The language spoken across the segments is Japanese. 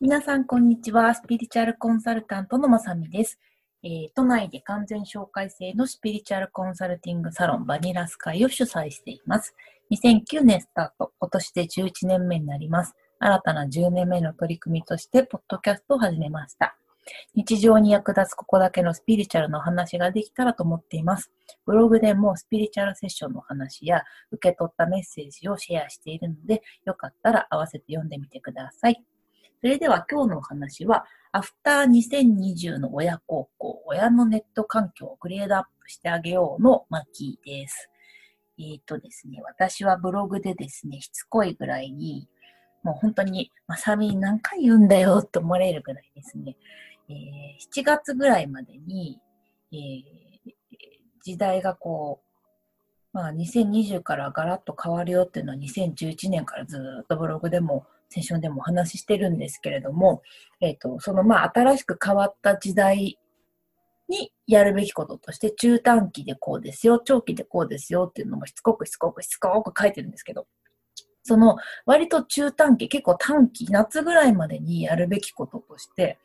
皆さん、こんにちは。スピリチュアルコンサルタントのまさみです。えー、都内で完全紹介制のスピリチュアルコンサルティングサロンバニラスカイを主催しています。2009年スタート、今年で11年目になります。新たな10年目の取り組みとして、ポッドキャストを始めました。日常に役立つここだけのスピリチュアルの話ができたらと思っています。ブログでもスピリチュアルセッションの話や受け取ったメッセージをシェアしているので、よかったら合わせて読んでみてください。それでは今日のお話は、アフター2020の親孝行、親のネット環境をグレードアップしてあげようの巻です。えっ、ー、とですね、私はブログでですね、しつこいぐらいに、もう本当に、まさみ何回言うんだよって思われるぐらいですね、えー、7月ぐらいまでに、えー、時代がこう、まあ、2020からガラッと変わるよっていうのは2011年からずっとブログでもセッションでもお話ししてるんですけれども、えっ、ー、と、そのまあ新しく変わった時代にやるべきこととして、中短期でこうですよ、長期でこうですよっていうのもしつこくしつこくしつこく書いてるんですけど、その割と中短期、結構短期、夏ぐらいまでにやるべきこととして、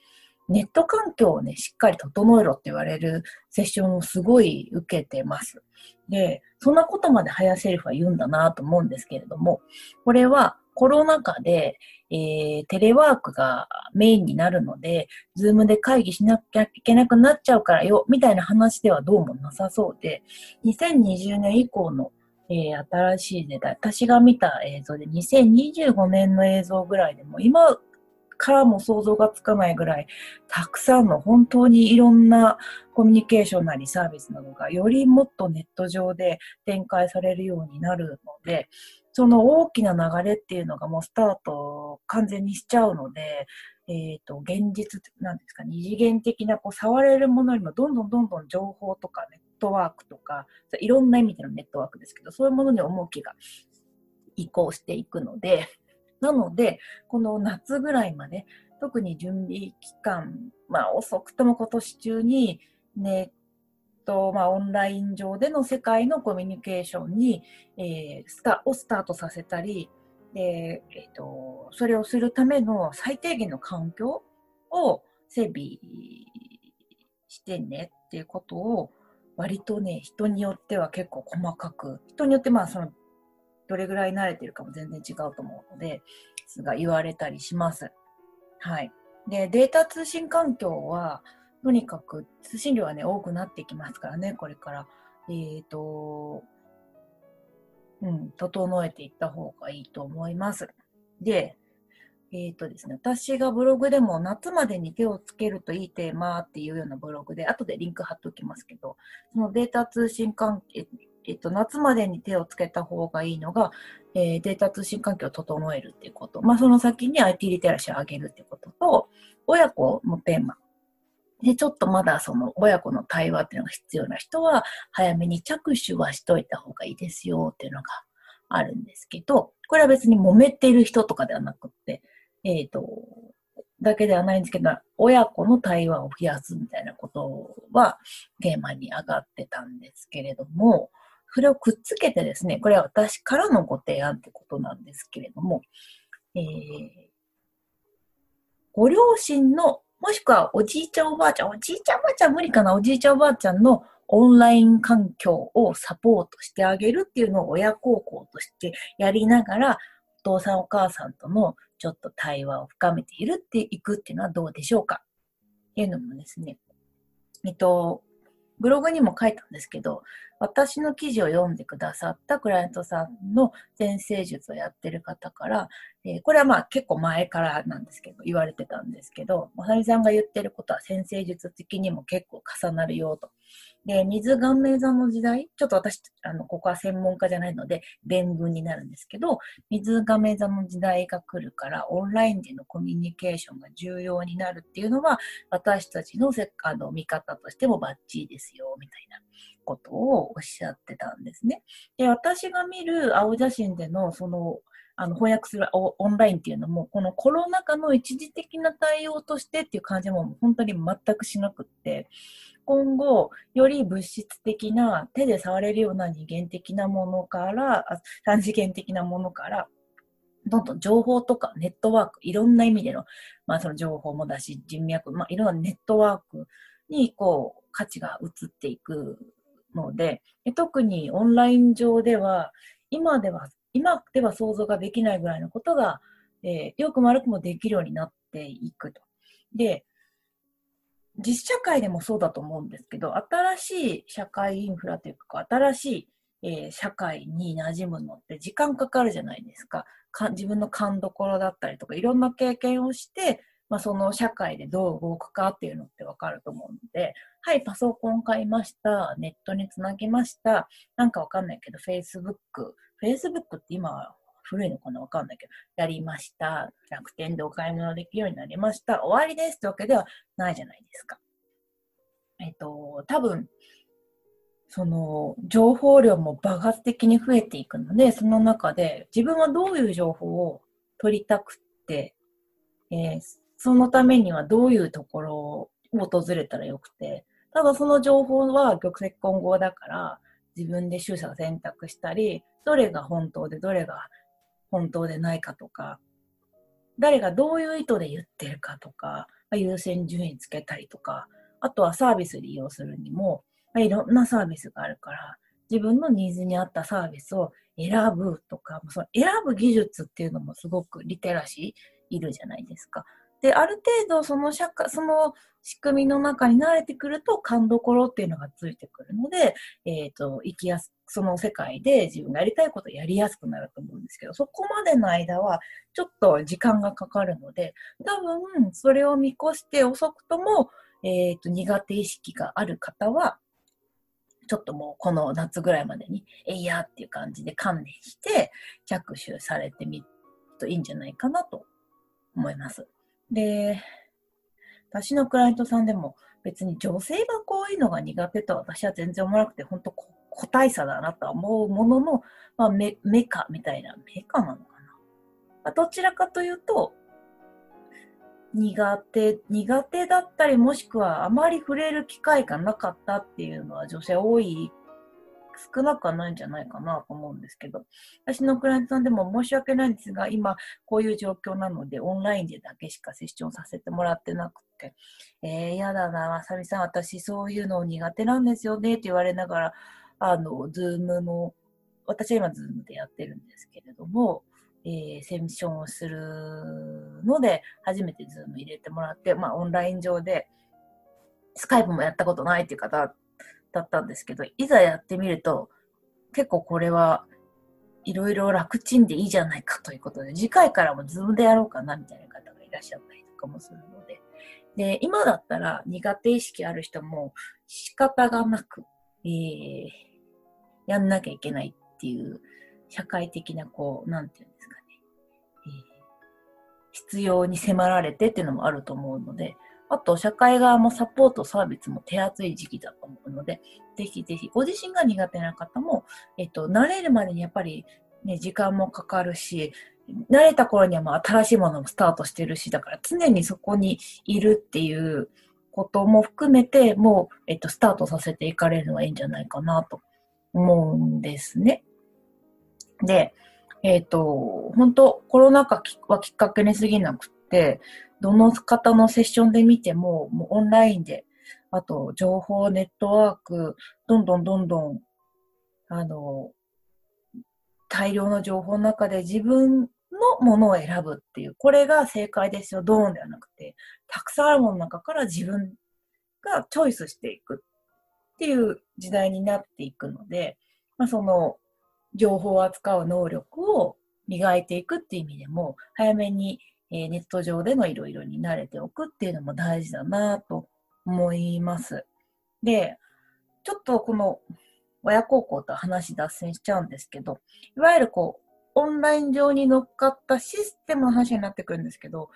ネット環境をね、しっかり整えろって言われるセッションをすごい受けてます。で、そんなことまで早セリフは言うんだなと思うんですけれども、これはコロナ禍で、えー、テレワークがメインになるので、ズームで会議しなきゃいけなくなっちゃうからよ、みたいな話ではどうもなさそうで、2020年以降の、えー、新しい時代、私が見た映像で2025年の映像ぐらいでも、今からも想像がつかないぐらい、たくさんの本当にいろんなコミュニケーションなりサービスなどがよりもっとネット上で展開されるようになるので、その大きな流れっていうのがもうスタート完全にしちゃうので、えっ、ー、と、現実、なんですか、二次元的なこう触れるものよりもどんどんどんどん情報とかネットワークとか、いろんな意味でのネットワークですけど、そういうものに重きが移行していくので、なので、この夏ぐらいまで、特に準備期間、まあ遅くとも今年中にネッと、まあ、オンライン上での世界のコミュニケーションに、えー、スタをスタートさせたり、でえーと、それをするための最低限の環境を整備してねっていうことを割とね人によっては結構細かく人によってまあそのどれぐらい慣れてるかも全然違うと思うのですが言われたりします。はい。でデータ通信環境はとにかく通信量はね、多くなってきますからね、これから。えっ、ー、と、うん、整えていった方がいいと思います。で、えっ、ー、とですね、私がブログでも夏までに手をつけるといいテーマっていうようなブログで、後でリンク貼っておきますけど、そのデータ通信関係、えっと、夏までに手をつけた方がいいのが、えー、データ通信環境を整えるっていうこと。まあ、その先に IT リテラシーを上げるっていうことと、親子のテーマ。で、ちょっとまだその親子の対話っていうのが必要な人は、早めに着手はしといた方がいいですよっていうのがあるんですけど、これは別に揉めてる人とかではなくって、えっ、ー、と、だけではないんですけど、親子の対話を増やすみたいなことはテーマに上がってたんですけれども、それをくっつけてですね、これは私からのご提案ってことなんですけれども、えー、ご両親のもしくはおじいちゃんおばあちゃん、おじいちゃんおばあちゃん無理かな、おじいちゃんおばあちゃんのオンライン環境をサポートしてあげるっていうのを親孝行としてやりながら、お父さんお母さんとのちょっと対話を深めているっていくっていうのはどうでしょうか。っていうのもですね、えっと、ブログにも書いたんですけど、私の記事を読んでくださったクライアントさんの先生術をやってる方から、えー、これはまあ結構前からなんですけど、言われてたんですけど、まさみさんが言ってることは先生術的にも結構重なるよと。で、水顔面座の時代、ちょっと私、あの、ここは専門家じゃないので、伝聞になるんですけど、水亀座の時代が来るから、オンラインでのコミュニケーションが重要になるっていうのは、私たちのせあの見方としてもバッチリですよ、みたいなことをおっしゃってたんですね。で、私が見る青写真での、その、あの翻訳するオンラインっていうのも、このコロナ禍の一時的な対応としてっていう感じも本当に全くしなくって、今後、より物質的な、手で触れるような二元的なものから、三次元的なものから、どんどん情報とかネットワーク、いろんな意味での、まあその情報もだし、人脈、まあいろんなネットワークにこう価値が移っていくので、特にオンライン上では、今では、今では想像ができないぐらいのことが、えー、よくも悪くもできるようになっていくと。で、実社会でもそうだと思うんですけど、新しい社会インフラというか、新しい、えー、社会に馴染むのって時間かかるじゃないですか。か自分の勘どころだったりとか、いろんな経験をして、まあ、その社会でどう動くかっていうのってわかると思うので、はい、パソコン買いました、ネットにつなぎました、なんかわかんないけど、Facebook、Facebook って今古いのかなわかんないけど、やりました。楽天でお買い物できるようになりました。終わりですってわけではないじゃないですか。えっと、多分、その、情報量も爆発的に増えていくので、その中で自分はどういう情報を取りたくって、えー、そのためにはどういうところを訪れたらよくて、ただその情報は玉石混合だから、自分で取捨選択したり、どれが本当でどれが本当でないかとか、誰がどういう意図で言ってるかとか、優先順位つけたりとか、あとはサービス利用するにも、いろんなサービスがあるから、自分のニーズに合ったサービスを選ぶとか、その選ぶ技術っていうのもすごくリテラシーいるじゃないですか。で、ある程度その社会、その仕組みの中に慣れてくると勘どころっていうのがついてくるので、えっ、ー、と、生きやす、その世界で自分がやりたいことをやりやすくなると思うんですけど、そこまでの間はちょっと時間がかかるので、多分それを見越して遅くとも、えっ、ー、と、苦手意識がある方は、ちょっともうこの夏ぐらいまでに、えいやっていう感じで観念して着手されてみるといいんじゃないかなと思います。で、私のクライアントさんでも別に女性がこういうのが苦手とは私は全然思わなくて、本当個体差だなとは思うものの、まあ、メメカみたいな、メカなのかな。まあ、どちらかというと、苦手、苦手だったり、もしくはあまり触れる機会がなかったっていうのは女性多い少なくはないんじゃないかなと思うんですけど、私のクライアントさんでも申し訳ないんですが、今こういう状況なので、オンラインでだけしかセッションさせてもらってなくて、えー、やだな、まさみさん、私そういうの苦手なんですよねって言われながら、あの、ズームの、私は今ズームでやってるんですけれども、えー、セッションをするので、初めてズーム入れてもらって、まあ、オンライン上で、スカイプもやったことないっていう方だったんですけど、いざやってみると、結構これはいろいろ楽ちんでいいじゃないかということで、次回からもズームでやろうかなみたいな方がいらっしゃったりとかもするので、で、今だったら苦手意識ある人も仕方がなく、えー、やんなきゃいけないっていう社会的なこう、なんていうんですかね、えー、必要に迫られてっていうのもあると思うので、あと、社会側もサポートサービスも手厚い時期だと思うので、ぜひぜひ、ご自身が苦手な方も、えっと、慣れるまでにやっぱり、ね、時間もかかるし、慣れた頃にはもう新しいものもスタートしてるし、だから常にそこにいるっていうことも含めて、もう、えっと、スタートさせていかれるのがいいんじゃないかなと思うんですね。で、えっ、と、本当コロナ禍はきっかけに過ぎなくて、どの方のセッションで見ても、もうオンラインで、あと情報ネットワーク、どんどんどんどん、あの、大量の情報の中で自分のものを選ぶっていう、これが正解ですよ、ドーンではなくて、たくさんあるものの中から自分がチョイスしていくっていう時代になっていくので、まあ、その情報を扱う能力を磨いていくっていう意味でも、早めにえー、ネット上でのいろいろに慣れておくっていうのも大事だなと思います。で、ちょっとこの親孝行と話脱線しちゃうんですけど、いわゆるこう、オンライン上に乗っかったシステムの話になってくるんですけど、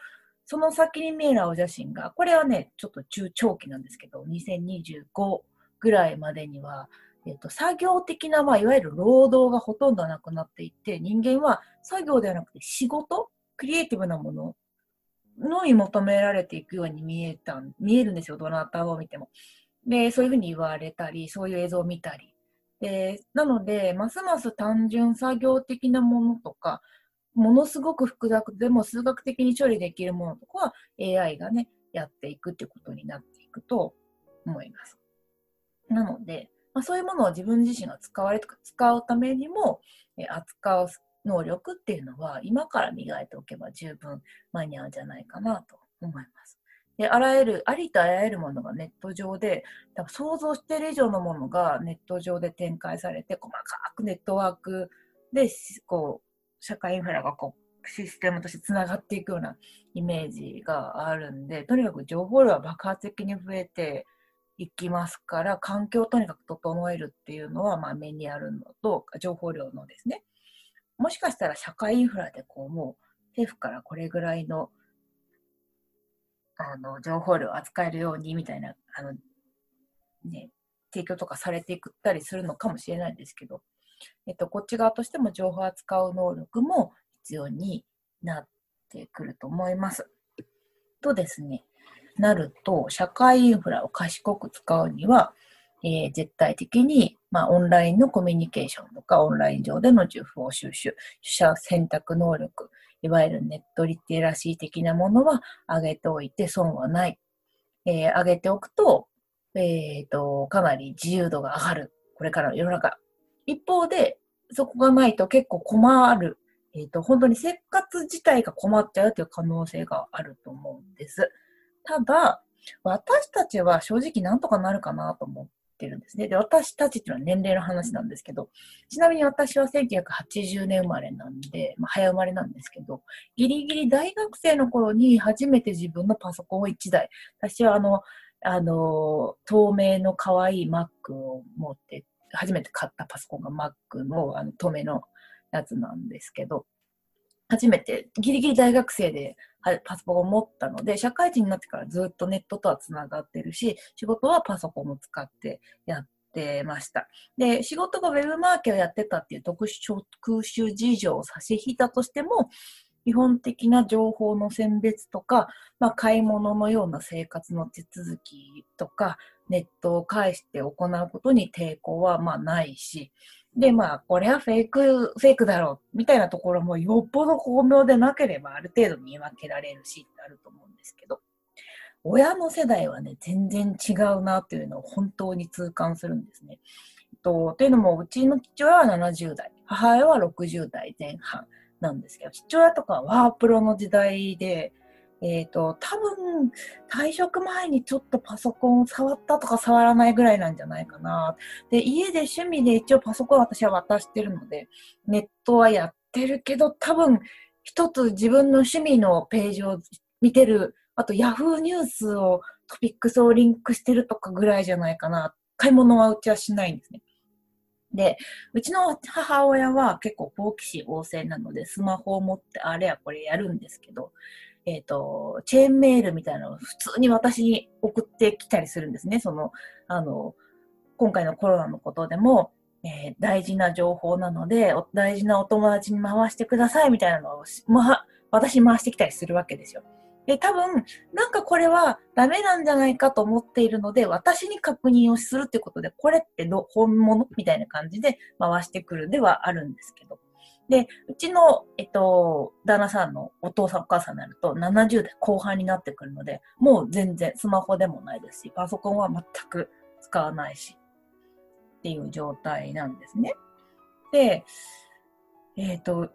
その先に見える青写真が、これはね、ちょっと中長期なんですけど、2025ぐらいまでには、えっと、作業的な、まあ、いわゆる労働がほとんどなくなっていって、人間は作業ではなくて仕事クリエイティブなもののに求められていくように見えた、見えるんですよ、どなたを見ても。で、そういうふうに言われたり、そういう映像を見たり。で、なので、ますます単純作業的なものとか、ものすごく複雑でも数学的に処理できるものとかは AI がね、やっていくっていうことになっていくと思います。なので、まあ、そういうものを自分自身が使われとか使うためにも、え扱う能力っていうのは今から磨いておけば十分間に合うんじゃないかなと思います。で、あらゆる、ありとあらゆるものがネット上で、多分想像している以上のものがネット上で展開されて、細かくネットワークで、こう、社会インフラがこう、システムとしてつながっていくようなイメージがあるんで、とにかく情報量は爆発的に増えていきますから、環境をとにかく整えるっていうのは、まあ、目にあるのと、情報量のですね。もしかしたら社会インフラでこう、もう、政府からこれぐらいのあの、情報量を扱えるようにみたいな、あの、ね、提供とかされていくたりするのかもしれないんですけど、えっと、こっち側としても情報を扱う能力も必要になってくると思います。とですね、なると、社会インフラを賢く使うには、えー、絶対的に、まあ、オンラインのコミュニケーションとか、オンライン上での情報収集、取捨選択能力、いわゆるネットリテラシー的なものは上げておいて損はない。えー、上げておくと、えっ、ー、と、かなり自由度が上がる。これからの世の中。一方で、そこがないと結構困る。えっ、ー、と、本当に生活自体が困っちゃうという可能性があると思うんです。ただ、私たちは正直なんとかなるかなと思ってるんですね。で、私たちっていうのは年齢の話なんですけど、ちなみに私は1980年生まれなんで、まあ、早生まれなんですけど、ギリギリ大学生の頃に初めて自分のパソコンを1台、私はあの、あの、透明の可愛い Mac を持って、初めて買ったパソコンが Mac のあの透明のやつなんですけど、初めてギリギリ大学生でパソコンを持ったので、社会人になってからずっとネットとはつながってるし、仕事はパソコンを使ってやってました。で、仕事がウェブマーケをやってたっていう特殊事情を差し引いたとしても、基本的な情報の選別とか、まあ、買い物のような生活の手続きとか、ネットを介して行うことに抵抗はまあないし、で、まあ、これはフェイク、フェイクだろう、みたいなところもよっぽど巧妙でなければある程度見分けられるしってあると思うんですけど、親の世代はね、全然違うなっていうのを本当に痛感するんですね。とというのも、うちの父親は70代、母親は60代前半なんですけど、父親とかはワープロの時代で、えっ、ー、と、多分、退職前にちょっとパソコンを触ったとか触らないぐらいなんじゃないかな。で、家で趣味で一応パソコン私は渡してるので、ネットはやってるけど、多分、一つ自分の趣味のページを見てる、あと Yahoo ニュースを、トピックスをリンクしてるとかぐらいじゃないかな。買い物はうちはしないんですね。で、うちの母親は結構好奇心旺盛なので、スマホを持ってあれやこれやるんですけど、えっ、ー、と、チェーンメールみたいなのを普通に私に送ってきたりするんですね。その、あの、今回のコロナのことでも、えー、大事な情報なので、大事なお友達に回してくださいみたいなのを、ま、私に回してきたりするわけですよ。で、多分、なんかこれはダメなんじゃないかと思っているので、私に確認をするってことで、これってど本物？みたいな感じで回してくるではあるんですけど。で、うちの、えっと、旦那さんのお父さんお母さんになると70代後半になってくるので、もう全然スマホでもないですし、パソコンは全く使わないし、っていう状態なんですね。で、えっ、と、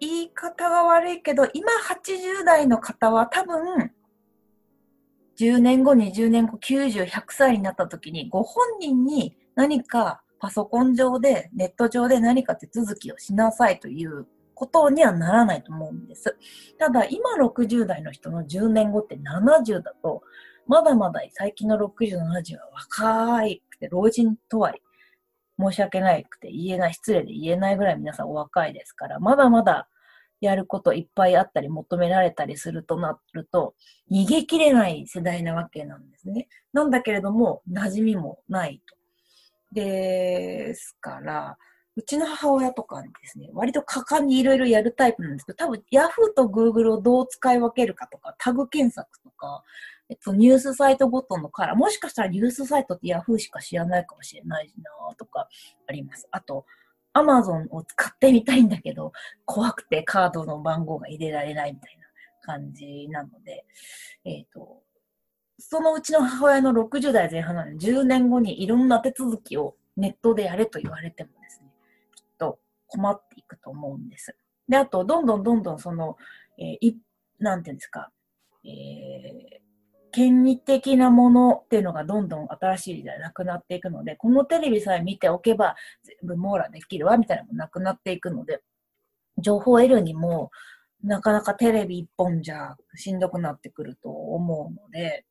言い方が悪いけど、今80代の方は多分、10年後、20年後、90、100歳になった時に、ご本人に何かパソコン上で、ネット上で何か手続きをしなさいということにはならないと思うんです。ただ、今60代の人の10年後って70だと、まだまだ最近の60、70は若いくて、老人とは申し訳ないくて言えない、失礼で言えないぐらい皆さんお若いですから、まだまだやることいっぱいあったり求められたりするとなると、逃げきれない世代なわけなんですね。なんだけれども、馴染みもないと。ですから、うちの母親とかですね、割と果敢にいろいろやるタイプなんですけど、多分 Yahoo と Google をどう使い分けるかとか、タグ検索とか、えっと、ニュースサイトごとのカラー、もしかしたらニュースサイトって Yahoo しか知らないかもしれないなとかあります。あと、アマゾンを使ってみたいんだけど、怖くてカードの番号が入れられないみたいな感じなので、えっ、と、そのうちの母親の60代前半なので、10年後にいろんな手続きをネットでやれと言われてもですね、きっと困っていくと思うんです。で、あと、どんどんどんどんその、えー、い、なんていうんですか、えー、権威的なものっていうのがどんどん新しい時代なくなっていくので、このテレビさえ見ておけば全部網羅できるわみたいなのもなくなっていくので、情報を得るにもなかなかテレビ一本じゃしんどくなってくると思うので、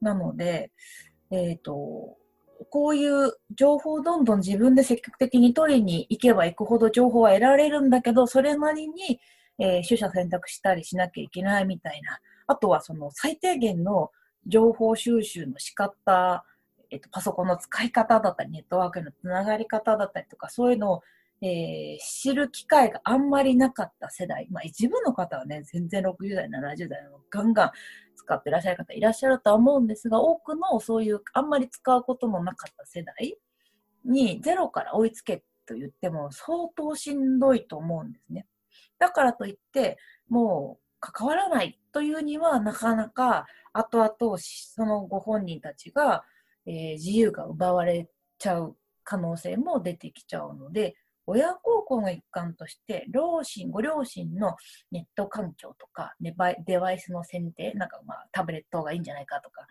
なので、えっ、ー、と、こういう情報をどんどん自分で積極的に取りに行けば行くほど情報は得られるんだけど、それなりに、えー、取捨選択したりしなきゃいけないみたいな。あとはその最低限の情報収集の仕方、えっと、パソコンの使い方だったり、ネットワークのつながり方だったりとか、そういうのを、えー、知る機会があんまりなかった世代。まあ一部の方はね、全然60代、70代のガンガン使ってらっしゃる方いらっしゃるとは思うんですが、多くのそういうあんまり使うことのなかった世代にゼロから追いつけと言っても相当しんどいと思うんですね。だからといって、もう関わらないというにはなかなか後々そのご本人たちが、えー、自由が奪われちゃう可能性も出てきちゃうので、親孝行の一環として、両親、ご両親のネット環境とか、デバイスの選定、なんかまあタブレットがいいんじゃないかとか、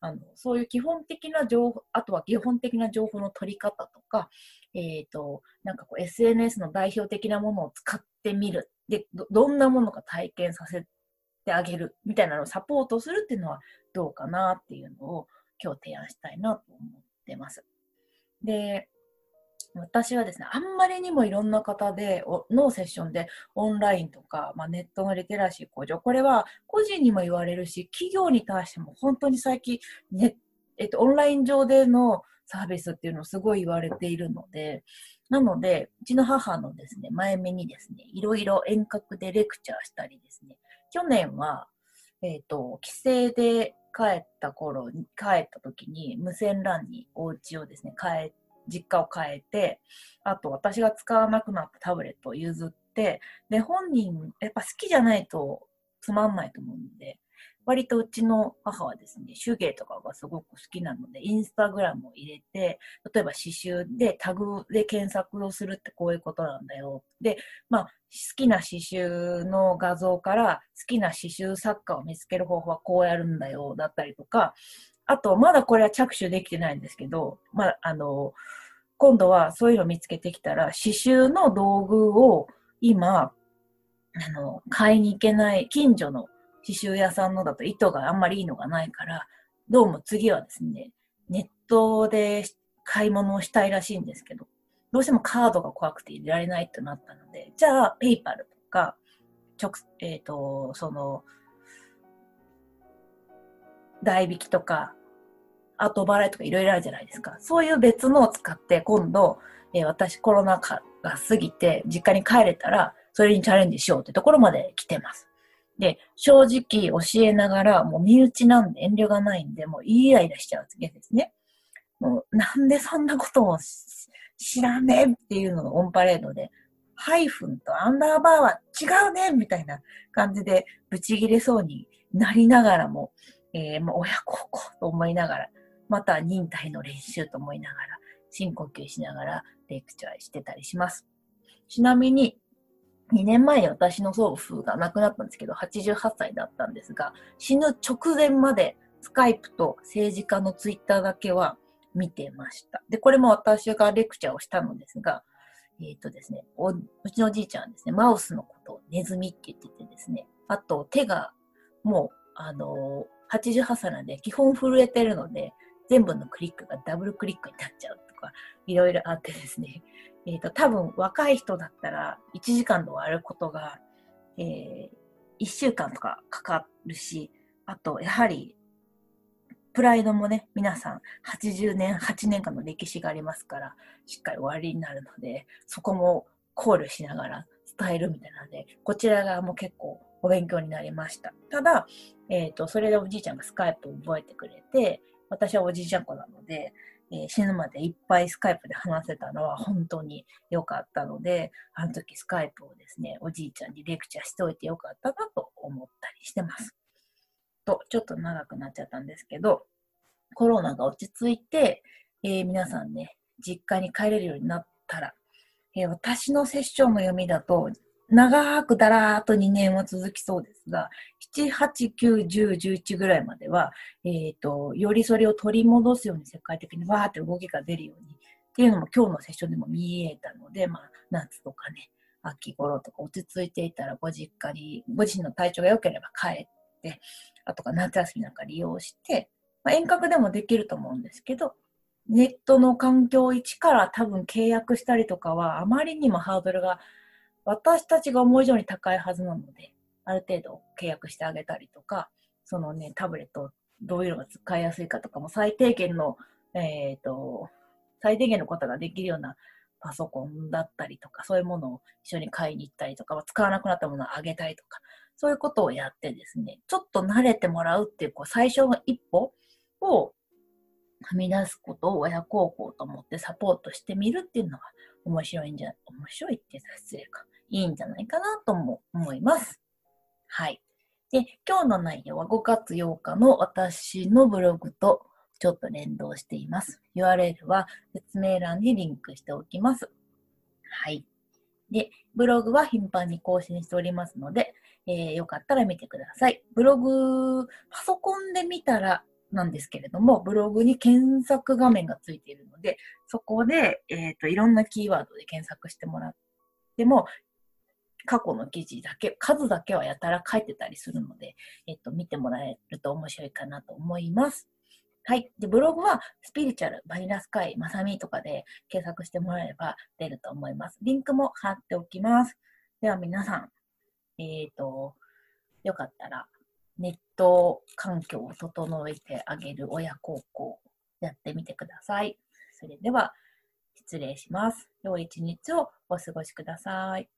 あのそういう基本的な情報、あとは基本的な情報の取り方とか、えっ、ー、と、なんかこう SNS の代表的なものを使ってみる。で、どんなものか体験させてあげるみたいなのをサポートするっていうのはどうかなっていうのを今日提案したいなと思ってます。で、私はですね、あんまりにもいろんな方で、のセッションでオンラインとか、まあ、ネットのリテラシー向上、これは個人にも言われるし、企業に対しても本当に最近、ねえっと、オンライン上でのサービスっていうのをすごい言われているので、なので、うちの母のですね、前目にですね、いろいろ遠隔でレクチャーしたりですね、去年は、えっ、ー、と、帰省で帰った頃に、帰った時に無線 LAN にお家をですね、変え、実家を変えて、あと私が使わなくなったタブレットを譲って、で、本人、やっぱ好きじゃないとつまんないと思うんで、割とうちの母はですね、手芸とかがすごく好きなので、インスタグラムを入れて、例えば刺繍でタグで検索をするってこういうことなんだよ。で、まあ、好きな刺繍の画像から好きな刺繍作家を見つける方法はこうやるんだよ、だったりとか、あと、まだこれは着手できてないんですけど、まあ、あの、今度はそういうのを見つけてきたら、刺繍の道具を今、あの、買いに行けない近所の刺繍屋さんのだと糸があんまりいいのがないから、どうも次はですね、ネットで買い物をしたいらしいんですけど、どうしてもカードが怖くて入れられないってなったので、じゃあ、ペイパルとか、直、えっ、ー、と、その、代引きとか、後払いとかいろいろあるじゃないですか。そういう別のを使って今度、えー、私コロナ禍が過ぎて実家に帰れたら、それにチャレンジしようってところまで来てます。で、正直教えながら、もう身内なんで遠慮がないんで、もうイライラしちゃうわけですね。もうなんでそんなことを知らねえっていうのがオンパレードで、ハイフンとアンダーバーは違うねみたいな感じでブチギレそうになりながらも、えー、もう親孝行と思いながら、また忍耐の練習と思いながら、深呼吸しながらレクチャーしてたりします。ちなみに、2年前に私の祖父が亡くなったんですけど、88歳だったんですが、死ぬ直前までスカイプと政治家のツイッターだけは見てました。で、これも私がレクチャーをしたのですが、えっ、ー、とですねおうちのおじいちゃんですね、マウスのことをネズミって言っててですね、あと手がもう、あのー、88歳なんで基本震えてるので、全部のクリックがダブルクリックになっちゃうとか、いろいろあってですね、えっ、ー、と、多分若い人だったら1時間で終わることが、えー、1週間とかかかるし、あと、やはり、プライドもね、皆さん80年、8年間の歴史がありますから、しっかり終わりになるので、そこも考慮しながら伝えるみたいなので、こちら側も結構お勉強になりました。ただ、えっ、ー、と、それでおじいちゃんがスカイプを覚えてくれて、私はおじいちゃん子なので、えー、死ぬまでいっぱいスカイプで話せたのは本当に良かったので、あの時スカイプをですね、おじいちゃんにレクチャーしておいてよかったなと思ったりしてます。と、ちょっと長くなっちゃったんですけど、コロナが落ち着いて、えー、皆さんね、実家に帰れるようになったら、えー、私のセッションの読みだと、長くだらーっと2年は続きそうですが、7、8、9、10、11ぐらいまでは、えっ、ー、と、よりそれを取り戻すように世界的にわーって動きが出るようにっていうのも今日のセッションでも見えたので、まあ、夏とかね、秋頃とか落ち着いていたらご実家に、ご自身の体調が良ければ帰って、あとか夏休みなんか利用して、まあ、遠隔でもできると思うんですけど、ネットの環境1から多分契約したりとかはあまりにもハードルが私たちが思う以上に高いはずなので、ある程度契約してあげたりとか、そのね、タブレットどういうのが使いやすいかとかも最低限の、えっ、ー、と、最低限のことができるようなパソコンだったりとか、そういうものを一緒に買いに行ったりとか、使わなくなったものをあげたりとか、そういうことをやってですね、ちょっと慣れてもらうっていう、こう、最初の一歩を踏み出すことを親孝行と思ってサポートしてみるっていうのが面白いんじゃ、面白いって言ったら失礼か。いいんじゃないかなとも思います。はい。で、今日の内容は5月8日の私のブログとちょっと連動しています。URL は説明欄にリンクしておきます。はい。で、ブログは頻繁に更新しておりますので、えー、よかったら見てください。ブログ、パソコンで見たらなんですけれども、ブログに検索画面がついているので、そこで、えっ、ー、と、いろんなキーワードで検索してもらっても、過去の記事だけ、数だけはやたら書いてたりするので、えっと、見てもらえると面白いかなと思います。はい。で、ブログは、スピリチュアル、バニラスカイ、マサミとかで検索してもらえれば出ると思います。リンクも貼っておきます。では皆さん、えっ、ー、と、よかったら、ネット環境を整えてあげる親孝行、やってみてください。それでは、失礼します。良い一日をお過ごしください。